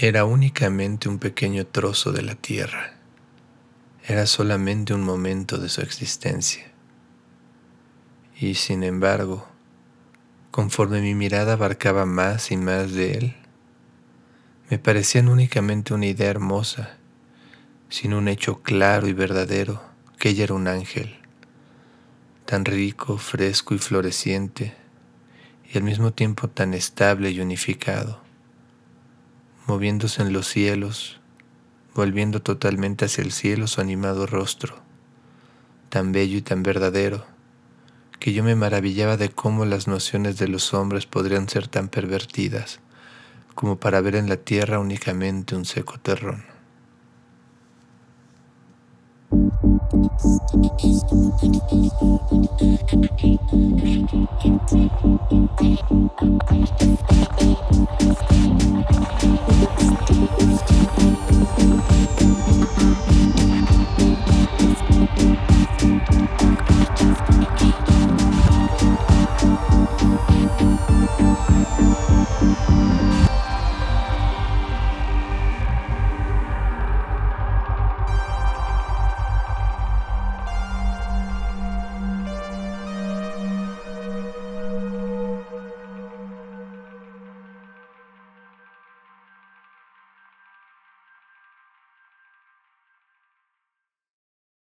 Era únicamente un pequeño trozo de la tierra. Era solamente un momento de su existencia. Y sin embargo, conforme mi mirada abarcaba más y más de él, me parecían únicamente una idea hermosa, sin un hecho claro y verdadero que ella era un ángel, tan rico, fresco y floreciente, y al mismo tiempo tan estable y unificado moviéndose en los cielos, volviendo totalmente hacia el cielo su animado rostro, tan bello y tan verdadero, que yo me maravillaba de cómo las nociones de los hombres podrían ser tan pervertidas como para ver en la tierra únicamente un seco terrón.